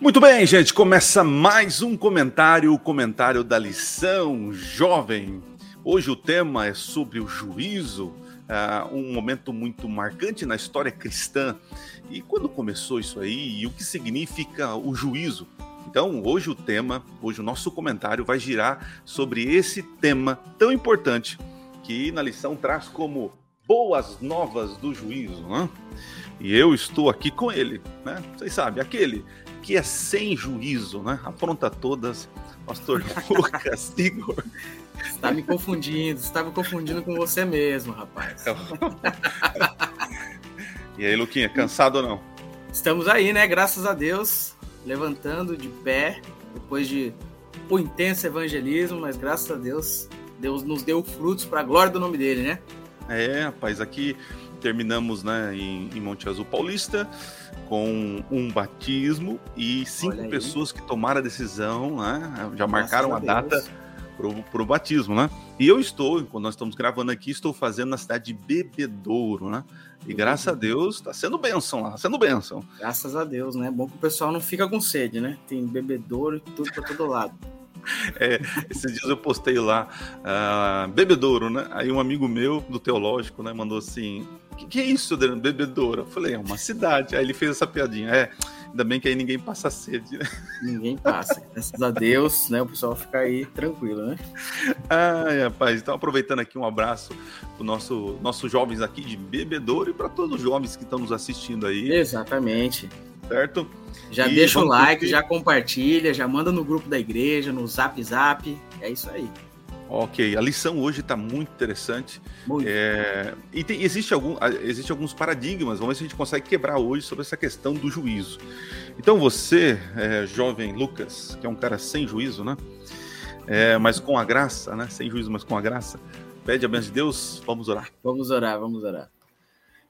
Muito bem, gente, começa mais um comentário, o comentário da lição jovem. Hoje o tema é sobre o juízo, uh, um momento muito marcante na história cristã. E quando começou isso aí, e o que significa o juízo? Então, hoje o tema, hoje o nosso comentário vai girar sobre esse tema tão importante que na lição traz como boas novas do juízo, né? E eu estou aqui com ele, né? Vocês sabem, aquele que é sem juízo, né? Apronta todas, pastor Lucas Igor. Está me confundindo, está me confundindo com você mesmo, rapaz. e aí, Luquinha, cansado ou não? Estamos aí, né? Graças a Deus, levantando de pé, depois de um intenso evangelismo, mas graças a Deus, Deus nos deu frutos para a glória do nome dele, né? É, rapaz, aqui terminamos né, em, em Monte Azul Paulista com um batismo e cinco pessoas que tomaram a decisão, né, já marcaram a, a data para o batismo, né? E eu estou, quando nós estamos gravando aqui, estou fazendo na cidade de Bebedouro, né? E graças a Deus está sendo bênção lá, sendo bênção. Graças a Deus, né? Bom que o pessoal não fica com sede, né? Tem bebedouro e tudo para todo lado. É, esses dias eu postei lá, uh, bebedouro, né? Aí um amigo meu do teológico, né, mandou assim: que, que é isso, Adriano? Bebedouro? Eu falei, é uma cidade. Aí ele fez essa piadinha. É, ainda bem que aí ninguém passa sede, né? Ninguém passa. Graças a Deus, né? O pessoal fica aí tranquilo, né? Ai, rapaz. Então, aproveitando aqui um abraço para nosso, nossos jovens aqui de Bebedouro e para todos os jovens que estão nos assistindo aí. Exatamente. Certo? Já e deixa o like, já compartilha, já manda no grupo da igreja, no Zap Zap. É isso aí. Ok, a lição hoje está muito interessante. Muito. É, e tem, existe, algum, existe alguns paradigmas, vamos ver se a gente consegue quebrar hoje sobre essa questão do juízo. Então você, é, jovem Lucas, que é um cara sem juízo, né? É, mas com a graça, né? Sem juízo, mas com a graça. Pede a bênção de Deus, vamos orar. Vamos orar, vamos orar.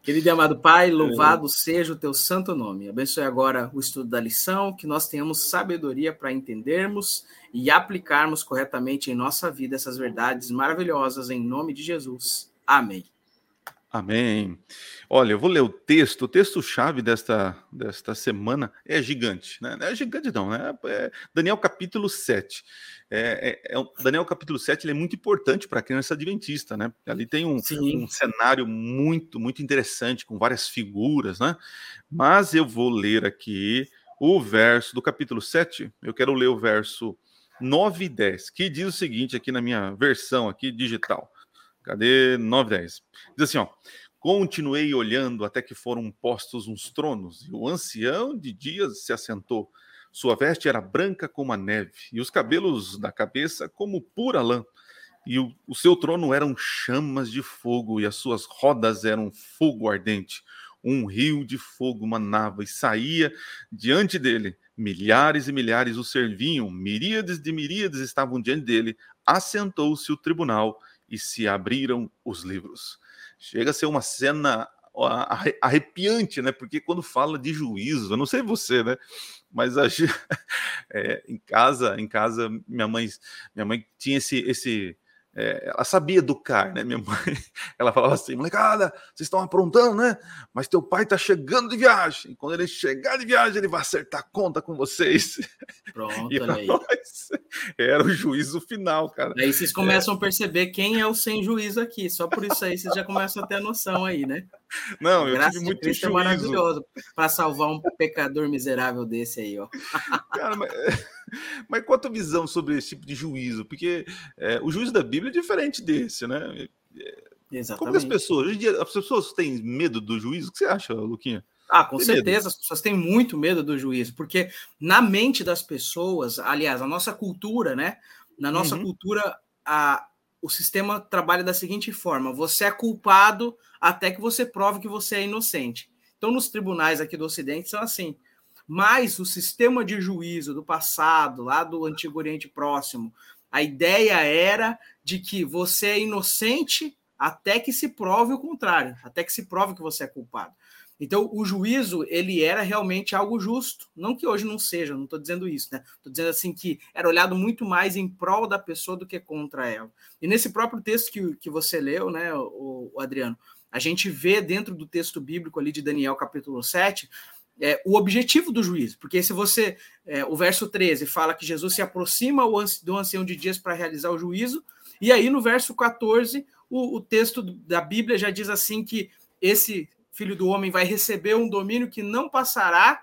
Querido e amado Pai, louvado seja o teu santo nome. Abençoe agora o estudo da lição, que nós tenhamos sabedoria para entendermos e aplicarmos corretamente em nossa vida essas verdades maravilhosas, em nome de Jesus. Amém. Amém. Olha, eu vou ler o texto. O texto-chave desta, desta semana é gigante, né? Não é gigante, não, né? É Daniel capítulo 7. É, é, é, Daniel capítulo 7 ele é muito importante para a criança adventista, né? Ali tem um, um, cenário muito, muito interessante, com várias figuras, né? Mas eu vou ler aqui o verso do capítulo 7. Eu quero ler o verso 9 e 10, que diz o seguinte aqui na minha versão aqui digital. Cadê 9 e 10? Diz assim, ó. Continuei olhando até que foram postos uns tronos, e o ancião de dias se assentou. Sua veste era branca como a neve, e os cabelos da cabeça como pura lã. E o, o seu trono eram chamas de fogo, e as suas rodas eram fogo ardente. Um rio de fogo manava e saía diante dele. Milhares e milhares o serviam, miríades de miríades estavam diante dele. Assentou-se o tribunal e se abriram os livros. Chega a ser uma cena arrepiante, né? Porque quando fala de juízo, eu não sei você, né? Mas a, é, em casa, em casa, minha mãe, minha mãe tinha esse, esse é, ela sabia educar, né? Minha mãe, ela falava assim, molecada, vocês estão aprontando, né? Mas teu pai tá chegando de viagem. Quando ele chegar de viagem, ele vai acertar conta com vocês. Pronto, e olha aí. Nós, era o juízo final, cara. Aí vocês começam é. a perceber quem é o sem juízo aqui. Só por isso aí vocês já começam a ter a noção aí, né? Não, eu Graças tive muito Cristo é juízo. é maravilhoso para salvar um pecador miserável desse aí, ó. Cara, mas, mas qual a tua visão sobre esse tipo de juízo? Porque é, o juízo da Bíblia é diferente desse, né? Exatamente. Como as pessoas, hoje em dia, as pessoas têm medo do juízo? O que você acha, Luquinha? Ah, com Tem certeza, medo. as pessoas têm muito medo do juízo, porque na mente das pessoas, aliás, a nossa cultura, né? Na nossa uhum. cultura, a, o sistema trabalha da seguinte forma: você é culpado até que você prove que você é inocente. Então, nos tribunais aqui do Ocidente são assim. Mas o sistema de juízo do passado, lá do Antigo Oriente Próximo, a ideia era de que você é inocente até que se prove o contrário, até que se prove que você é culpado. Então, o juízo, ele era realmente algo justo. Não que hoje não seja, não estou dizendo isso, né? Estou dizendo assim que era olhado muito mais em prol da pessoa do que contra ela. E nesse próprio texto que, que você leu, né, o, o Adriano, a gente vê dentro do texto bíblico ali de Daniel, capítulo 7, é, o objetivo do juízo. Porque se você. É, o verso 13 fala que Jesus se aproxima do ancião de dias para realizar o juízo, e aí no verso 14, o, o texto da Bíblia já diz assim que esse filho do homem vai receber um domínio que não passará,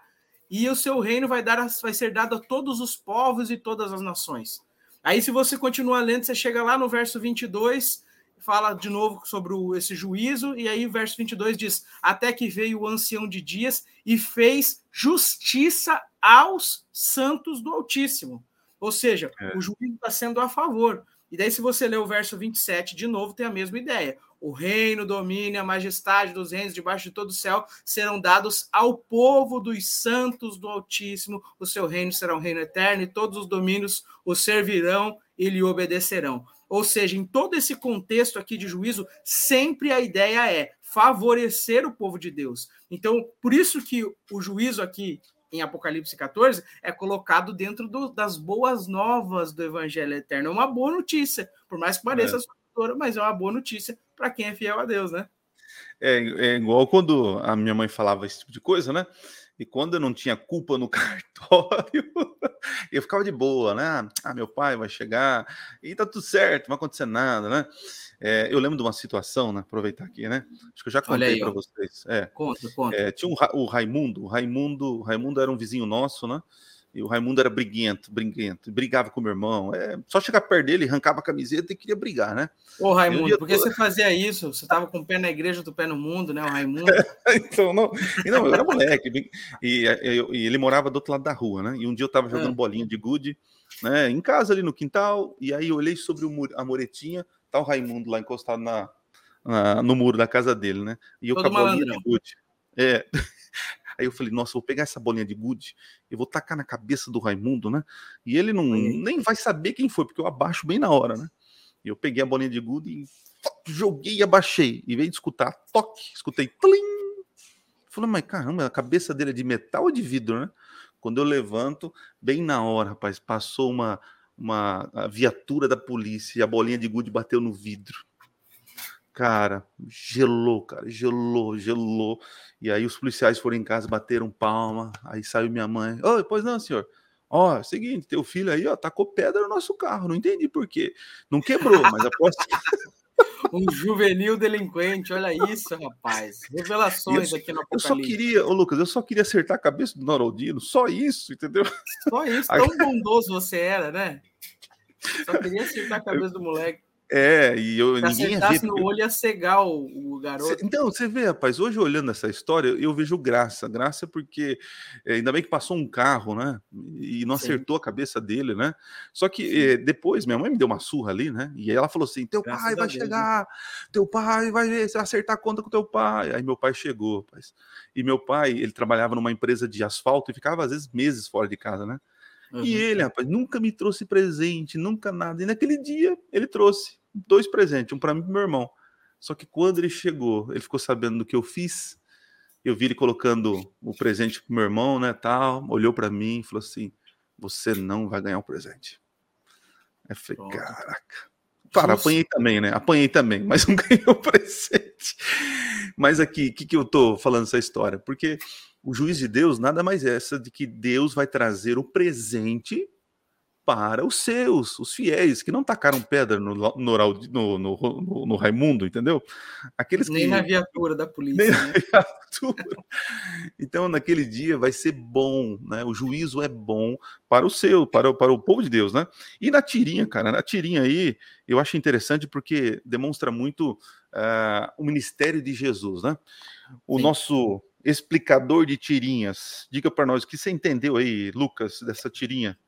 e o seu reino vai, dar, vai ser dado a todos os povos e todas as nações. Aí, se você continuar lendo, você chega lá no verso 22, fala de novo sobre o, esse juízo, e aí o verso 22 diz: Até que veio o ancião de dias e fez justiça aos santos do Altíssimo. Ou seja, é. o juízo está sendo a favor. E daí, se você ler o verso 27 de novo, tem a mesma ideia. O reino, o domínio, a majestade dos reinos debaixo de todo o céu serão dados ao povo dos santos do Altíssimo. O seu reino será um reino eterno e todos os domínios o servirão e lhe obedecerão. Ou seja, em todo esse contexto aqui de juízo, sempre a ideia é favorecer o povo de Deus. Então, por isso que o juízo aqui em Apocalipse 14 é colocado dentro do, das boas novas do Evangelho Eterno. É uma boa notícia, por mais que pareça é. assustadora, mas é uma boa notícia para quem é fiel a Deus, né? É, é igual quando a minha mãe falava esse tipo de coisa, né? E quando eu não tinha culpa no cartório, eu ficava de boa, né? Ah, meu pai vai chegar e tá tudo certo, não vai acontecer nada, né? É, eu lembro de uma situação, né? Aproveitar aqui, né? Acho que eu já contei para vocês. É, conta, conta. É, tinha um, o Raimundo, o Raimundo, o Raimundo era um vizinho nosso, né? E o Raimundo era briguento, briguento, brigava com o meu irmão. É, só chegar perto dele, arrancava a camiseta e queria brigar, né? Ô, Raimundo, por que você fazia isso? Você tava com o pé na igreja, do pé no mundo, né? O Raimundo. então, não, não, eu era moleque. E, e, e, ele morava do outro lado da rua, né? E um dia eu tava jogando é. bolinha de gude, né? Em casa ali no quintal, e aí eu olhei sobre o, a muretinha, tá o Raimundo lá encostado na, na, no muro da casa dele, né? E eu Todo com a bolinha de gude. É. Aí eu falei, nossa, vou pegar essa bolinha de gude e vou tacar na cabeça do Raimundo, né? E ele não nem vai saber quem foi, porque eu abaixo bem na hora, né? E eu peguei a bolinha de gude e joguei e abaixei. E veio de escutar, toque, escutei, plim! Falei, mas caramba, a cabeça dele é de metal ou de vidro, né? Quando eu levanto, bem na hora, rapaz, passou uma, uma viatura da polícia e a bolinha de gude bateu no vidro. Cara, gelou, cara, gelou, gelou. E aí os policiais foram em casa, bateram palma. Aí saiu minha mãe. Oi, pois não, senhor. Ó, é o seguinte, teu filho aí, ó, tacou pedra no nosso carro. Não entendi por quê. Não quebrou, mas aposto. um juvenil delinquente, olha isso, rapaz. Revelações eu, aqui no Apocalipse. Eu só queria, ô Lucas, eu só queria acertar a cabeça do Noraldino, só isso, entendeu? Só isso, tão bondoso você era, né? Só queria acertar a cabeça do moleque. É, e eu, Se ninguém ver. no olho ia cegar o, o garoto. Cê, então, você vê, rapaz, hoje olhando essa história, eu vejo graça. Graça porque é, ainda bem que passou um carro, né? E não Sim. acertou a cabeça dele, né? Só que é, depois, minha mãe me deu uma surra ali, né? E ela falou assim: teu Graças pai vai Deus, chegar, né? teu pai vai ver, você vai acertar a conta com teu pai. Aí meu pai chegou, rapaz. E meu pai, ele trabalhava numa empresa de asfalto e ficava às vezes meses fora de casa, né? Uhum. E ele, rapaz, nunca me trouxe presente, nunca nada. E naquele dia ele trouxe dois presentes, um para mim e pro meu irmão. Só que quando ele chegou, ele ficou sabendo do que eu fiz. Eu vi ele colocando o presente pro meu irmão, né, tal, olhou para mim e falou assim: "Você não vai ganhar o um presente". Aí eu falei: Pronto. "Caraca". Claro, apanhei também, né? Apanhei também, mas não ganhei o presente. Mas aqui, o que, que eu tô falando essa história? Porque o juiz de Deus nada mais é essa de que Deus vai trazer o presente para os seus, os fiéis, que não tacaram pedra no, no, no, no, no Raimundo, entendeu? Aqueles Nem que... na viatura da polícia. Nem né? na viatura. Então, naquele dia vai ser bom, né? O juízo é bom para o seu, para, para o povo de Deus, né? E na tirinha, cara, na tirinha aí, eu acho interessante porque demonstra muito uh, o ministério de Jesus, né? O Sim. nosso explicador de tirinhas. Diga para nós o que você entendeu aí, Lucas, dessa tirinha.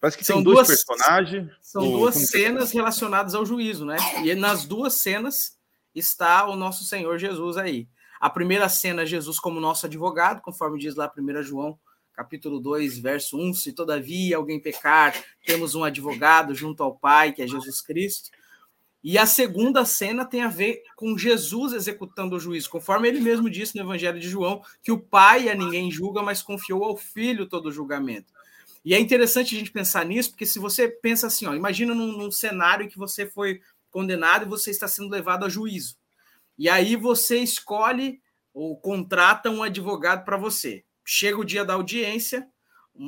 Parece que são tem duas personagens. São ou, duas cenas relacionadas ao juízo, né? E nas duas cenas está o nosso Senhor Jesus aí. A primeira cena, Jesus como nosso advogado, conforme diz lá 1 João, capítulo 2, verso 1, se todavia alguém pecar, temos um advogado junto ao Pai, que é Jesus Cristo. E a segunda cena tem a ver com Jesus executando o juízo, conforme ele mesmo disse no Evangelho de João, que o Pai a ninguém julga, mas confiou ao Filho todo o julgamento. E é interessante a gente pensar nisso, porque se você pensa assim, ó, imagina num, num cenário em que você foi condenado e você está sendo levado a juízo. E aí você escolhe ou contrata um advogado para você. chega o dia da audiência,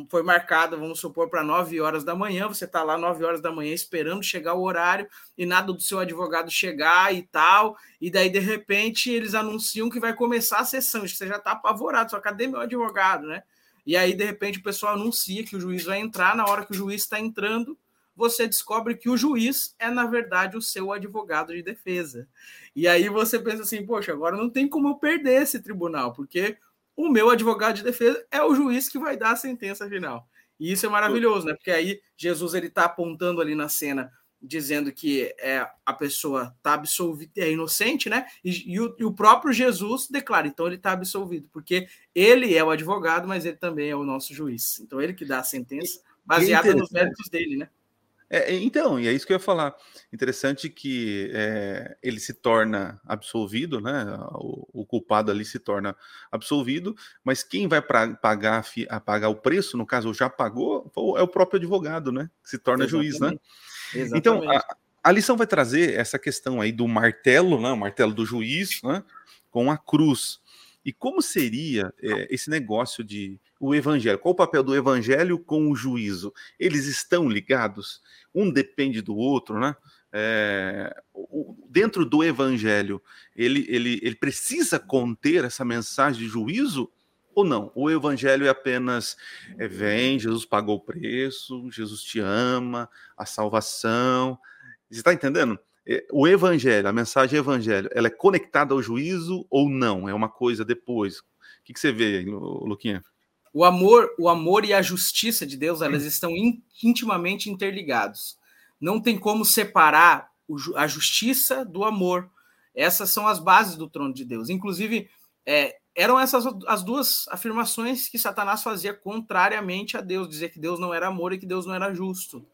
foi marcado, vamos supor, para 9 horas da manhã, você está lá 9 horas da manhã esperando chegar o horário e nada do seu advogado chegar e tal, e daí de repente eles anunciam que vai começar a sessão, você já está apavorado, só cadê meu advogado, né? E aí de repente o pessoal anuncia que o juiz vai entrar, na hora que o juiz está entrando, você descobre que o juiz é, na verdade, o seu advogado de defesa. E aí você pensa assim, poxa, agora não tem como eu perder esse tribunal, porque o meu advogado de defesa é o juiz que vai dar a sentença final. E isso é maravilhoso, né? Porque aí Jesus ele está apontando ali na cena, dizendo que é, a pessoa está absolvida, é inocente, né? E, e, o, e, o, próprio Jesus declara, então ele está absolvido, porque ele é o advogado, mas ele também é o nosso juiz. Então ele que dá a sentença baseada nos méritos dele, né? É, então, e é isso que eu ia falar. Interessante que é, ele se torna absolvido, né? O, o, culpado ali se torna absolvido, mas quem vai pra, pagar, a pagar o preço, no caso, já pagou, é o próprio advogado, né? Que se torna Exatamente. juiz, né? Exatamente. Então, a, a, lição vai trazer essa questão aí do martelo, né? O martelo do juiz, né? Com a cruz. E como seria é, esse negócio de o evangelho? Qual o papel do evangelho com o juízo? Eles estão ligados? Um depende do outro, né? É, dentro do evangelho, ele, ele, ele precisa conter essa mensagem de juízo ou não? O evangelho é apenas é, vem, Jesus pagou o preço, Jesus te ama, a salvação. Você está entendendo? É, o evangelho, a mensagem evangelho, ela é conectada ao juízo ou não? É uma coisa depois? O que, você vê Luquinha? O amor, o amor e a justiça de Deus, elas estão intimamente interligados. Não tem como separar a justiça do amor. Essas são as bases do trono de Deus. Inclusive, é, eram essas as duas afirmações que Satanás fazia contrariamente a Deus, dizer que Deus não era amor e que Deus não era justo.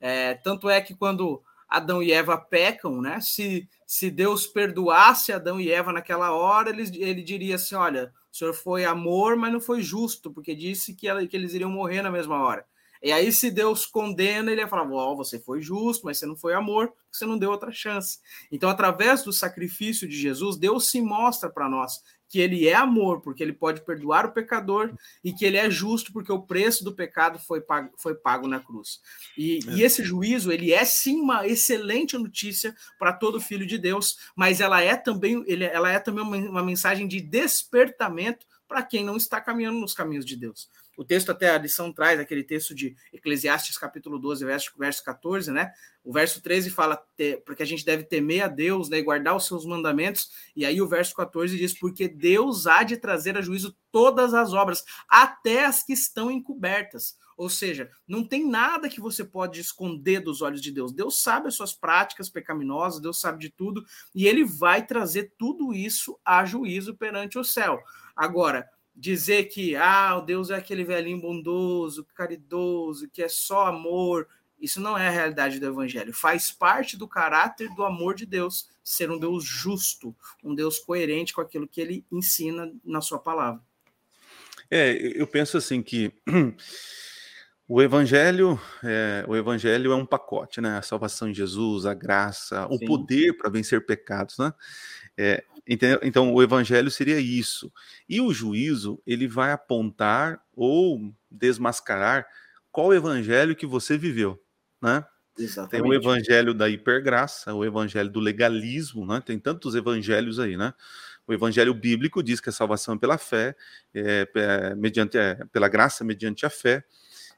É, tanto é que quando Adão e Eva pecam, né? Se, se Deus perdoasse Adão e Eva naquela hora, ele, ele diria assim: olha, o senhor foi amor, mas não foi justo, porque disse que, ela, que eles iriam morrer na mesma hora. E aí, se Deus condena, ele ia falar: oh, você foi justo, mas você não foi amor, você não deu outra chance. Então, através do sacrifício de Jesus, Deus se mostra para nós que ele é amor, porque ele pode perdoar o pecador, e que ele é justo, porque o preço do pecado foi pago, foi pago na cruz. E, é. e esse juízo, ele é sim uma excelente notícia para todo filho de Deus, mas ela é também, ele, ela é também uma, uma mensagem de despertamento para quem não está caminhando nos caminhos de Deus. O texto, até a lição traz aquele texto de Eclesiastes, capítulo 12, verso, verso 14, né? O verso 13 fala porque a gente deve temer a Deus né, e guardar os seus mandamentos. E aí o verso 14 diz: Porque Deus há de trazer a juízo todas as obras, até as que estão encobertas. Ou seja, não tem nada que você pode esconder dos olhos de Deus. Deus sabe as suas práticas pecaminosas, Deus sabe de tudo, e ele vai trazer tudo isso a juízo perante o céu. Agora, dizer que ah, o Deus é aquele velhinho bondoso, caridoso, que é só amor, isso não é a realidade do evangelho. Faz parte do caráter do amor de Deus ser um Deus justo, um Deus coerente com aquilo que ele ensina na sua palavra. É, eu penso assim que o evangelho, é, o evangelho é um pacote, né? A salvação em Jesus, a graça, Sim. o poder para vencer pecados, né? É, Entendeu? Então, o evangelho seria isso. E o juízo, ele vai apontar ou desmascarar qual evangelho que você viveu, né? Exatamente. Tem o evangelho da hipergraça, o evangelho do legalismo, né? Tem tantos evangelhos aí, né? O evangelho bíblico diz que a salvação é pela fé, é, é, mediante, é, pela graça mediante a fé.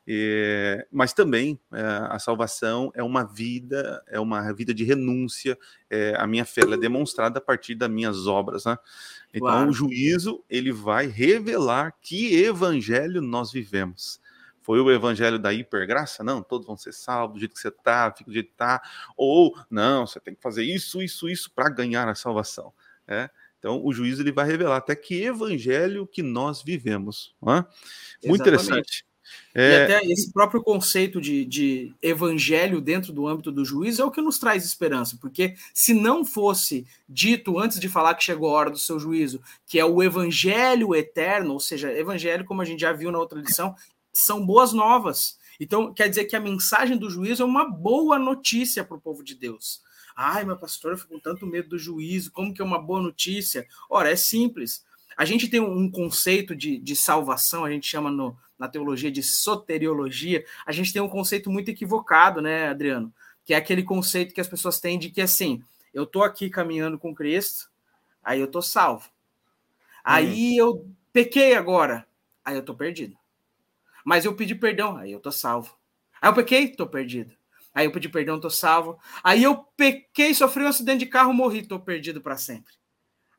É, mas também é, a salvação é uma vida, é uma vida de renúncia. É, a minha fé é demonstrada a partir das minhas obras, né? Então claro. o juízo ele vai revelar que evangelho nós vivemos. Foi o evangelho da hipergraça? Não, todos vão ser salvos do jeito que você está, fica do jeito que está. Ou, não, você tem que fazer isso, isso, isso para ganhar a salvação. É? Então, o juízo ele vai revelar até que evangelho que nós vivemos. É? Muito interessante. É... E até esse próprio conceito de, de evangelho dentro do âmbito do juízo é o que nos traz esperança, porque se não fosse dito antes de falar que chegou a hora do seu juízo, que é o evangelho eterno, ou seja, evangelho, como a gente já viu na outra lição, são boas novas. Então, quer dizer que a mensagem do juízo é uma boa notícia para o povo de Deus. Ai, meu pastor, eu fico com tanto medo do juízo, como que é uma boa notícia? Ora, é simples A gente tem um conceito de, de salvação, a gente chama no, na teologia de soteriologia, a gente tem um conceito muito equivocado, né, Adriano? Que é aquele conceito que as pessoas têm de que assim, eu tô aqui caminhando com Cristo, aí eu tô salvo. Aí hum. eu pequei agora, aí eu tô perdido. Mas eu pedi perdão, aí eu tô salvo. Aí eu pequei, tô perdido. Aí eu pedi perdão, tô salvo. Aí eu pequei, sofri um acidente de carro, morri, tô perdido para sempre.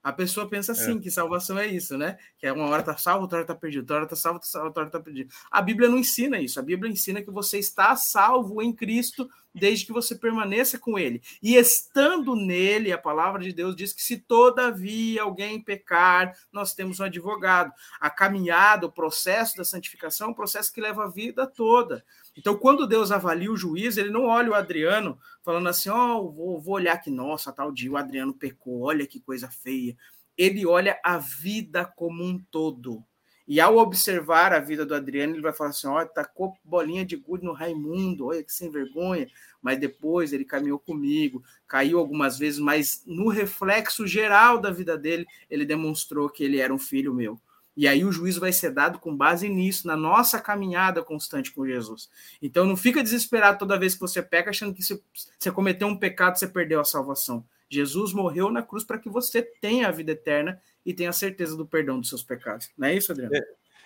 A pessoa pensa assim, é. que salvação é isso, né? Que é uma hora tá salvo, outra hora tá perdido, outra hora tá salvo, outra hora tá perdido. A Bíblia não ensina isso. A Bíblia ensina que você está salvo em Cristo desde que você permaneça com ele. E estando nele, a palavra de Deus diz que se todavia alguém pecar, nós temos um advogado. A caminhada, o processo da santificação é um processo que leva a vida toda. Então, quando Deus avalia o juiz, ele não olha o Adriano falando assim: ó, oh, vou, vou olhar que, nossa, tal dia o Adriano pecou, olha que coisa feia. Ele olha a vida como um todo. E ao observar a vida do Adriano, ele vai falar assim: ó, tacou bolinha de gude no Raimundo, olha que sem vergonha. Mas depois ele caminhou comigo, caiu algumas vezes, mas no reflexo geral da vida dele, ele demonstrou que ele era um filho meu. E aí o juízo vai ser dado com base nisso, na nossa caminhada constante com Jesus. Então não fica desesperado toda vez que você peca, achando que se você cometeu um pecado, você perdeu a salvação. Jesus morreu na cruz para que você tenha a vida eterna e tenha a certeza do perdão dos seus pecados. Não é isso, Adriano?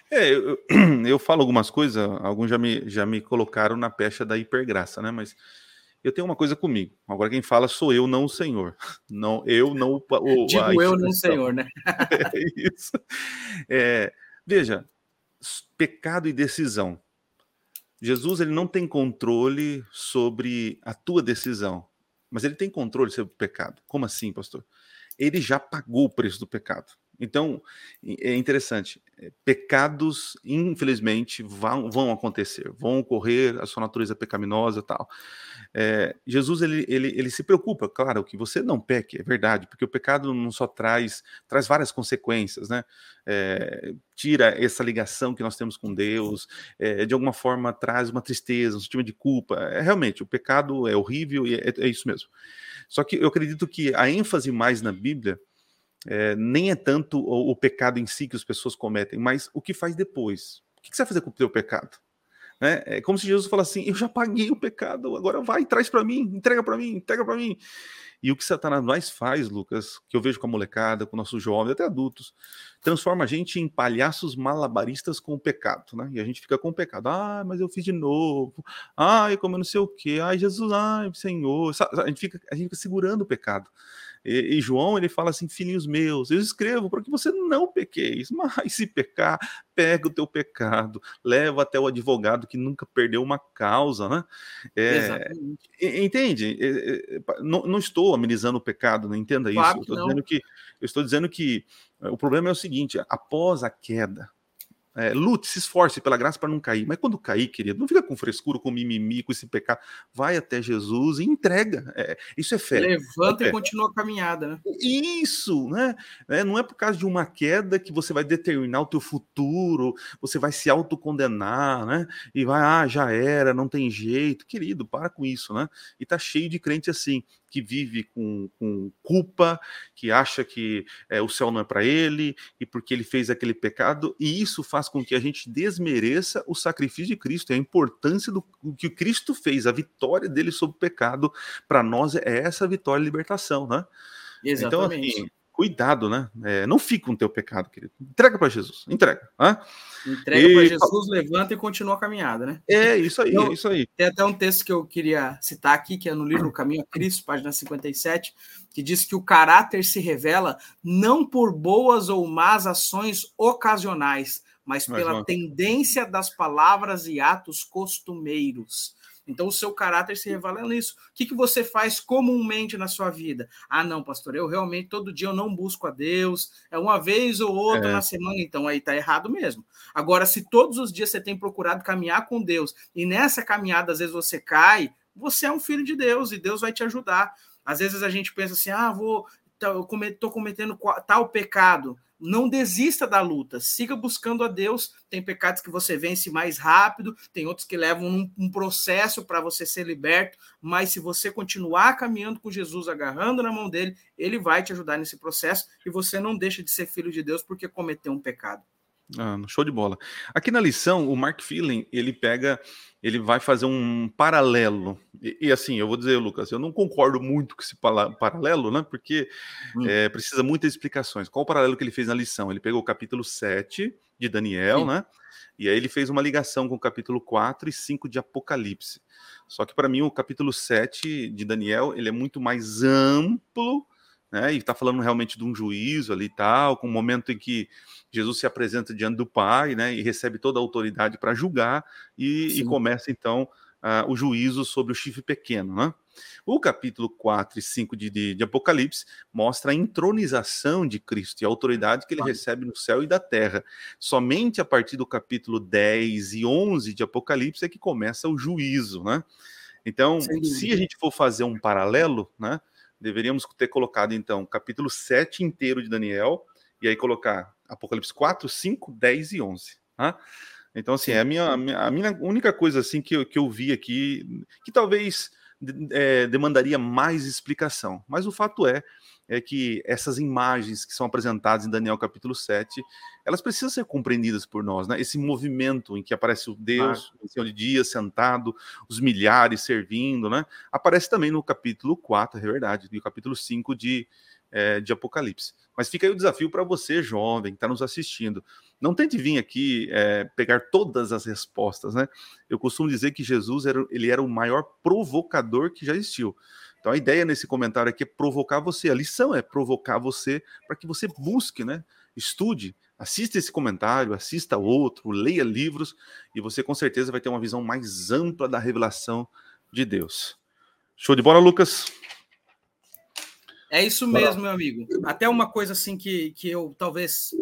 É, é eu, eu, falo algumas coisas, alguns já me, já me colocaram na pecha da hipergraça, né? Mas eu tenho uma coisa comigo. Agora quem fala sou eu, não o Senhor. Não, eu não o. o Digo eu, não o Senhor, né? é isso. É, veja, pecado e decisão. Jesus ele não tem controle sobre a tua decisão, mas ele tem controle sobre o pecado. Como assim, pastor? Ele já pagou o preço do pecado. Então, é interessante. É, pecados, infelizmente, vão, vão acontecer, vão ocorrer, a sua natureza pecaminosa e tal. É, Jesus, ele, ele, ele se preocupa, claro, que você não peque, é verdade, porque o pecado não só traz, traz várias consequências, né? É, tira essa ligação que nós temos com Deus, é, de alguma forma traz uma tristeza, um sentimento de culpa. É, realmente, o pecado é horrível e é, é isso mesmo. Só que eu acredito que a ênfase mais na Bíblia é, nem é tanto o, o, pecado em si que as pessoas cometem, mas o que faz depois. O que, você vai fazer com o teu pecado? Né? É como se Jesus falasse assim: Eu já paguei o pecado, agora vai, traz para mim, entrega para mim, entrega para mim. E o que Satanás mais faz, Lucas, que eu vejo com a molecada, com nossos jovens, até adultos, transforma a gente em palhaços malabaristas com o pecado, né? E a gente fica com o pecado. Ah, mas eu fiz de novo. Como eu não sei o quê. Ai, Jesus, ai, Senhor. A gente fica, a gente fica segurando o pecado. E, e, João ele fala assim: filhinhos meus, eu escrevo para que você não pequeis, mas se pecar, pega o teu pecado, leva até o advogado que nunca perdeu uma causa, né? É, entende? É, é, não, não, estou amenizando o pecado, não entenda claro isso. Eu estou dizendo que eu estou dizendo que o problema é o seguinte: após a queda, é, lute, se esforce pela graça para não cair. Mas quando cair, querido, não fica com frescura, com mimimi, com esse pecado. Vai até Jesus e entrega. É, isso é fé. Levanta é e continua a caminhada, né? Isso, né? É, não é por causa de uma queda que você vai determinar o teu futuro, você vai se autocondenar, né? E vai, ah, já era, não tem jeito. Querido, para com isso, né? E tá cheio de crente assim que vive com, com culpa, que acha que é, o céu não é para ele, e porque ele fez aquele pecado, e isso faz com que a gente desmereça o sacrifício de Cristo, a importância do que Cristo fez, a vitória dele sobre o pecado, para nós é essa vitória e libertação, né? Exatamente. Então, assim, cuidado, né? É, não fica com o teu pecado, querido. Entrega para Jesus, entrega. Né? Entrega para Jesus, levanta e continua a caminhada, né? É, isso aí, então, é isso aí. Tem até um texto que eu queria citar aqui, que é no livro Caminho a Cristo, página 57, que diz que o caráter se revela não por boas ou más ações ocasionais, mas pela tendência das palavras e atos costumeiros. Então, o seu caráter se revela nisso. O que, que você faz comumente na sua vida? Ah, não, pastor, eu realmente todo dia eu não busco a Deus, é uma vez ou outra é. na semana, então aí tá errado mesmo. Agora, se todos os dias você tem procurado caminhar com Deus e nessa caminhada às vezes você cai, você é um filho de Deus e Deus vai te ajudar. Às vezes a gente pensa assim: ah, vou estou cometendo tal pecado. Não desista da luta, siga buscando a Deus. Tem pecados que você vence mais rápido, tem outros que levam um, um processo para você ser liberto, mas se você continuar caminhando com Jesus, agarrando na mão dele, ele vai te ajudar nesse processo e você não deixa de ser filho de Deus porque cometeu um pecado. Ah, show de bola. Aqui na lição, o Mark Feeling, ele pega, ele vai fazer um paralelo. E, e, assim, eu vou dizer, Lucas, eu não concordo muito com esse paralelo, né? Porque hum. é, precisa muitas explicações. Qual o paralelo que ele fez na lição? Ele pegou o capítulo 7 de Daniel, Sim. né? E aí ele fez uma ligação com o capítulo 4 e 5 de Apocalipse. Só que para mim o capítulo 7 de Daniel, ele é muito mais amplo né? E está falando realmente de um juízo ali e tal, com um momento em que Jesus se apresenta diante do Pai, né? E recebe toda a autoridade para julgar e, e, começa então uh, o juízo sobre o chifre pequeno, né? O capítulo 4 e 5 de, de, de, Apocalipse mostra a entronização de Cristo e a autoridade que ele recebe no céu e da terra. Somente a partir do capítulo 10 e 11 de Apocalipse é que começa o juízo, né? Então, se a gente for fazer um paralelo, né? Deveríamos ter colocado, então, capítulo 7 inteiro de Daniel, e aí colocar Apocalipse 4, 5, 10 e 11. Tá? Então, assim, é a minha, a minha única coisa assim que eu, que eu vi aqui, que talvez é, demandaria mais explicação. Mas o fato é é que essas imagens que são apresentadas em Daniel capítulo 7, elas precisam ser compreendidas por nós, né? Esse movimento em que aparece o Deus, ah. o Senhor de dia sentado, os milhares servindo, né? Aparece também no capítulo 4, é verdade, e no capítulo 5 de, é, de Apocalipse. Mas fica aí o desafio para você, jovem, que está nos assistindo. Não tente vir aqui é, pegar todas as respostas, né? Eu costumo dizer que Jesus era, ele era o maior provocador que já existiu. Então a ideia nesse comentário aqui é provocar você. A lição é provocar você para que você busque, né? Estude, assista esse comentário, assista outro, leia livros e você com certeza vai ter uma visão mais ampla da revelação de Deus. Show de bola, Lucas? É isso mesmo, meu amigo. Até uma coisa assim que, que eu talvez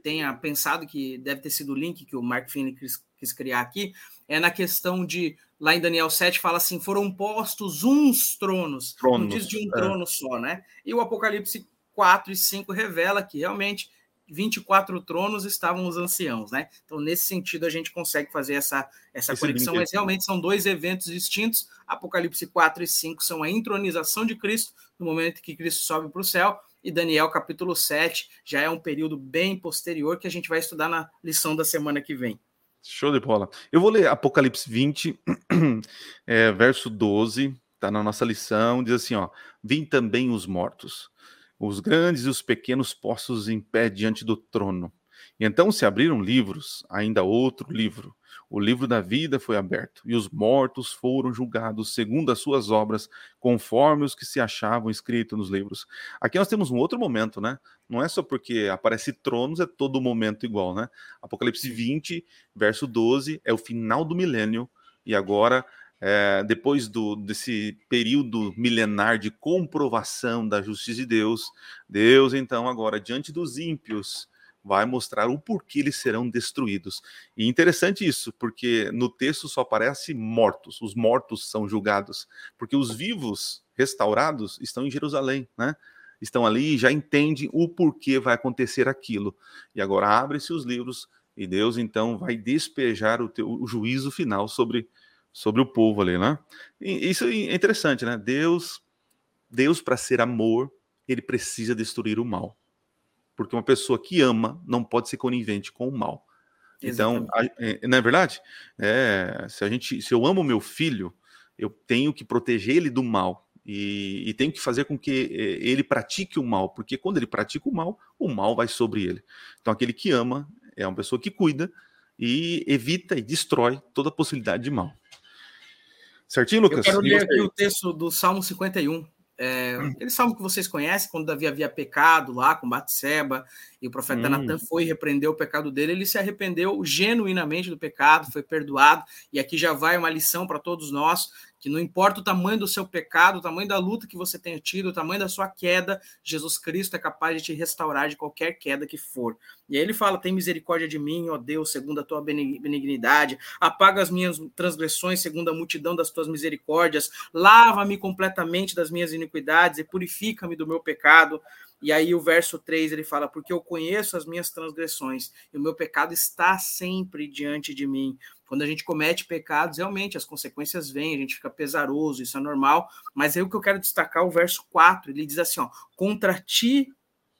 tenha pensado que deve ter sido o link que o Mark Finney quis, quis criar aqui, é na questão de lá em Daniel 7 fala assim: foram postos uns tronos, tronos não diz de um é. trono só, né? E o Apocalipse 4 e 5 revela que realmente 24 tronos estavam os anciãos, né? Então, nesse sentido, a gente consegue fazer essa, essa conexão, mas realmente são dois eventos distintos. Apocalipse 4 e 5 são a entronização de Cristo, no momento que Cristo sobe para o céu, e Daniel capítulo 7 já é um período bem posterior que a gente vai estudar na lição da semana que vem. Show de bola. Eu vou ler Apocalipse 20, é, verso 12, tá na nossa lição, diz assim, ó: Vim também os mortos, os grandes e os pequenos postos em pé diante do trono. E então se abriram livros, ainda outro livro. O livro da vida foi aberto, e os mortos foram julgados segundo as suas obras, conforme os que se achavam escritos nos livros. Aqui nós temos um outro momento, né? Não é só porque aparece tronos, é todo momento igual, né? Apocalipse 20, verso 12, é o final do milênio, e agora é, depois do, desse período milenar de comprovação da justiça de Deus, Deus, então, agora, diante dos ímpios, vai mostrar o porquê eles serão destruídos. E interessante isso, porque no texto só aparece mortos, os mortos são julgados, porque os vivos restaurados estão em Jerusalém, né? Estão ali e já entendem o porquê vai acontecer aquilo. E agora abre-se os livros e Deus então vai despejar o, teu, o juízo final sobre, sobre o povo ali, né? E isso é interessante, né? Deus, Deus para ser amor, ele precisa destruir o mal porque uma pessoa que ama não pode ser conivente com o mal. Então, a, é, não é verdade? É, se a gente, se eu amo meu filho, eu tenho que proteger ele do mal e, e tenho que fazer com que é, ele pratique o mal, porque quando ele pratica o mal, o mal vai sobre ele. Então, aquele que ama é uma pessoa que cuida e evita e destrói toda a possibilidade de mal. Certinho, Lucas? Eu quero ler aqui o texto do Salmo 51. É, hum. aquele salmo que vocês conhecem, quando Davi havia pecado lá com Batseba, e o profeta hum. Natan foi e repreendeu o pecado dele, ele se arrependeu genuinamente do pecado, foi perdoado, e aqui já vai uma lição para todos nós, que não importa o tamanho do seu pecado, o tamanho da luta que você tenha tido, o tamanho da sua queda, Jesus Cristo é capaz de te restaurar de qualquer queda que for. E aí ele fala: tem misericórdia de mim, ó Deus, segundo a tua benignidade, apaga as minhas transgressões segundo a multidão das tuas misericórdias, lava-me completamente das minhas iniquidades e purifica-me do meu pecado. E aí o verso 3 ele fala: Porque eu conheço as minhas transgressões, e o meu pecado está sempre diante de mim. Quando a gente comete pecados, realmente as consequências vêm, a gente fica pesaroso, isso é normal. Mas aí o que eu quero destacar é o verso 4, ele diz assim: ó, contra ti,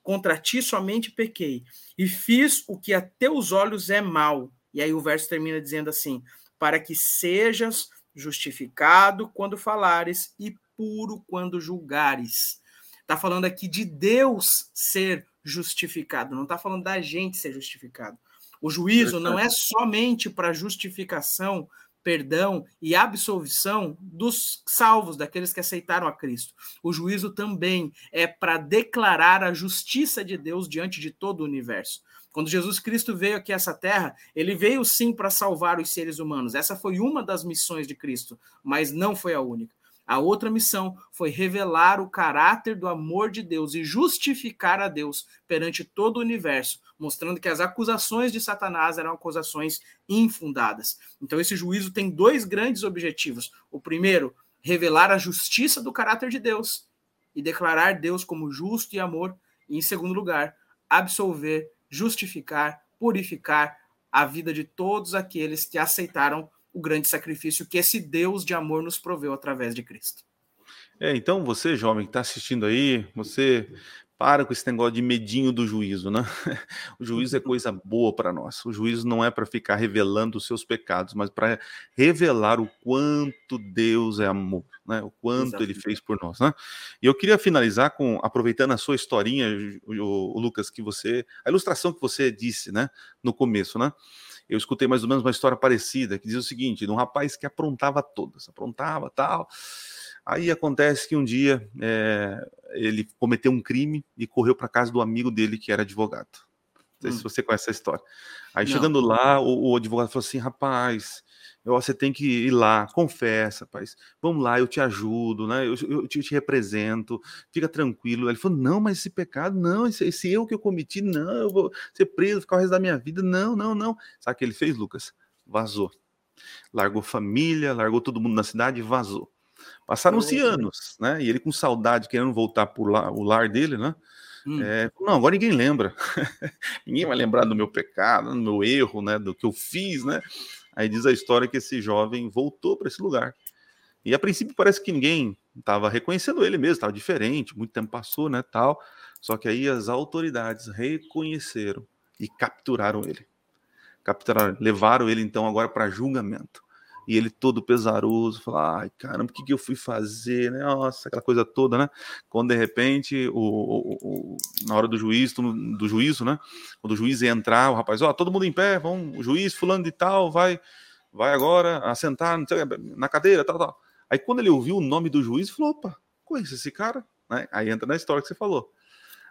contra ti somente pequei, e fiz o que a teus olhos é mal. E aí o verso termina dizendo assim: para que sejas justificado quando falares e puro quando julgares. Está falando aqui de Deus ser justificado, não está falando da gente ser justificado. O juízo não é somente para justificação, perdão e absolvição dos salvos, daqueles que aceitaram a Cristo. O juízo também é para declarar a justiça de Deus diante de todo o universo. Quando Jesus Cristo veio aqui a essa terra, ele veio sim para salvar os seres humanos. Essa foi uma das missões de Cristo, mas não foi a única. A outra missão foi revelar o caráter do amor de Deus e justificar a Deus perante todo o universo, mostrando que as acusações de Satanás eram acusações infundadas. Então, esse juízo tem dois grandes objetivos. O primeiro, revelar a justiça do caráter de Deus e declarar Deus como justo e amor. E, em segundo lugar, absolver, justificar, purificar a vida de todos aqueles que aceitaram o grande sacrifício que esse Deus de amor nos proveu através de Cristo. É, então você, jovem, que está assistindo aí, você para com esse negócio de medinho do juízo, né? O juízo é coisa boa para nós. O juízo não é para ficar revelando os seus pecados, mas para revelar o quanto Deus é amor, né? O quanto Exatamente. ele fez por nós, né? E eu queria finalizar com aproveitando a sua historinha, o, o Lucas, que você, a ilustração que você disse, né, no começo, né? Eu escutei mais ou menos uma história parecida, que diz o seguinte, de um rapaz que aprontava todas, aprontava tal. Aí acontece que um dia é, ele cometeu um crime e correu para casa do amigo dele que era advogado. Não sei hum. se você conhece essa história. Aí Não. chegando lá, o, o advogado falou assim, rapaz, você tem que ir lá, confessa, rapaz. Vamos lá, eu te ajudo, né? Eu, eu te, te, represento, fica tranquilo. Ele falou: não, mas esse pecado, não, esse, esse eu que eu cometi, não, eu vou ser preso, ficar o resto da minha vida. Não, não, não. Sabe o que ele fez, Lucas? Vazou. Largou família, largou todo mundo na cidade e vazou. Passaram-se anos, né? E ele com saudade, querendo voltar para o lar dele, né? Hum. É, não, agora ninguém lembra. ninguém vai lembrar do meu pecado, do meu erro, né? Do que eu fiz, né? Aí diz a história que esse jovem voltou para esse lugar. E a princípio parece que ninguém estava reconhecendo ele mesmo, estava diferente, muito tempo passou, né, tal. Só que aí as autoridades reconheceram e capturaram ele. Capturaram, levaram ele então agora para julgamento e ele todo pesaroso, fala, ai caramba, o que, que eu fui fazer, né? Nossa, aquela coisa toda, né? Quando de repente, o, o, o na hora do juízo, do juízo, né? Quando o juiz ia entrar, o rapaz, ó, todo mundo em pé, vamos, o juiz fulano de tal, vai, vai agora assentar na cadeira, tal, tal. Aí quando ele ouviu o nome do juiz, falou, opa, conheço esse cara, né? Aí entra na história que você falou.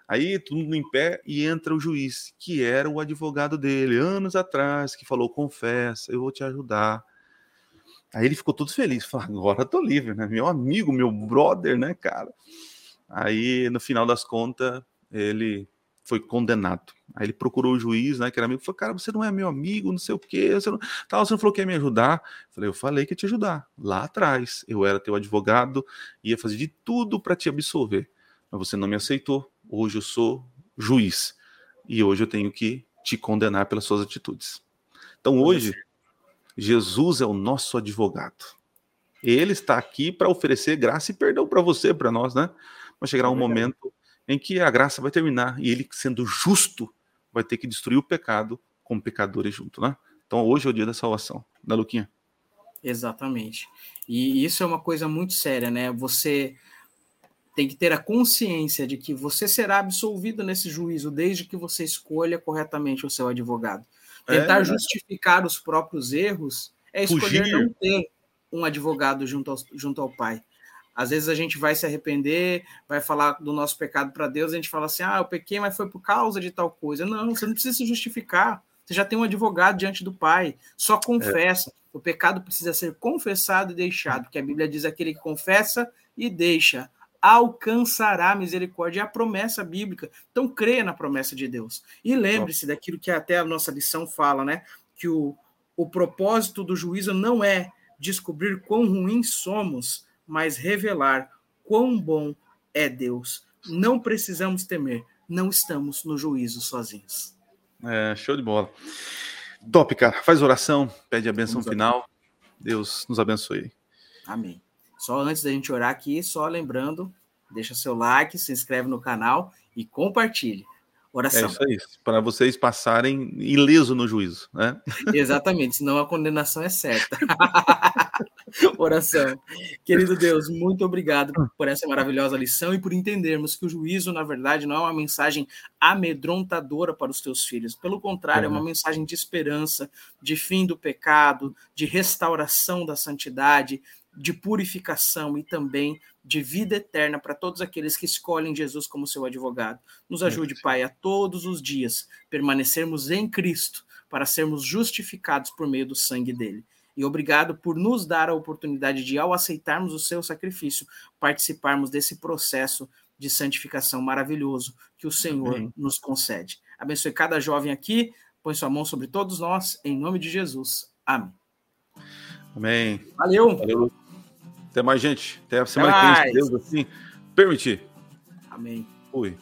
Aí todo mundo em pé e entra o juiz, que era o advogado dele, anos atrás, que falou: confessa, eu vou te ajudar Aí ele ficou todo feliz, falou: agora eu tô livre, né? Meu amigo, meu brother, né, cara? Aí no final das contas, ele foi condenado. Aí ele procurou o juiz, né, que era amigo, falou: cara, você não é meu amigo, não sei o quê, você não, tal, você não falou que ia me ajudar. Eu falei: eu falei que ia te ajudar. Lá atrás, eu era teu advogado, ia fazer de tudo para te absolver. Mas você não me aceitou. Hoje eu sou juiz. E hoje eu tenho que te condenar pelas suas atitudes. Então hoje Jesus é o nosso advogado. Ele está aqui para oferecer graça e perdão para você, para nós, né? Mas chegará um momento em que a graça vai terminar e ele, sendo justo, vai ter que destruir o pecado com pecadores junto, né? Então hoje é o dia da salvação, né, Luquinha? Exatamente. E isso é uma coisa muito séria, né? Você tem que ter a consciência de que você será absolvido nesse juízo desde que você escolha corretamente o seu advogado. Tentar é, justificar os próprios erros é escolher Fugir. não ter um advogado junto ao, junto ao pai. Às vezes a gente vai se arrepender, vai falar do nosso pecado para Deus, a gente fala assim: ah, eu pequei, mas foi por causa de tal coisa. Não, você não precisa se justificar. Você já tem um advogado diante do pai. Só confessa. É. O pecado precisa ser confessado e deixado, porque a Bíblia diz aquele que confessa e deixa alcançará a misericórdia. É a promessa bíblica. Então, creia na promessa de Deus. E lembre-se daquilo que até a nossa lição fala, né? Que o, o propósito do juízo não é descobrir quão ruins somos, mas revelar quão bom é Deus. Não precisamos temer, não estamos no juízo sozinhos. É, show de bola. Top, cara. Faz oração, pede a benção Vamos final. Deus nos abençoe. Amém. Só antes da gente orar aqui, só lembrando, deixa seu like, se inscreve no canal e compartilhe. Oração. É isso aí, para vocês passarem ileso no juízo, né? Exatamente, senão a condenação é certa. Oração. Querido Deus, muito obrigado por essa maravilhosa lição e por entendermos que o juízo, na verdade, não é uma mensagem amedrontadora para os teus filhos. Pelo contrário, é uma mensagem de esperança, de fim do pecado, de restauração da santidade, de purificação e também de vida eterna para todos aqueles que escolhem Jesus como seu advogado. Nos ajude, Pai, a todos os dias permanecermos em Cristo para sermos justificados por meio do sangue dele. E obrigado por nos dar a oportunidade de, ao aceitarmos o seu sacrifício, participarmos desse processo de santificação maravilhoso que o Senhor Amém. nos concede. Abençoe cada jovem aqui, põe sua mão sobre todos nós, em nome de Jesus. Amém. Amém. Valeu. Valeu. Até mais, gente. Até a semana Até que vem, se Deus assim permitir. Amém. Fui.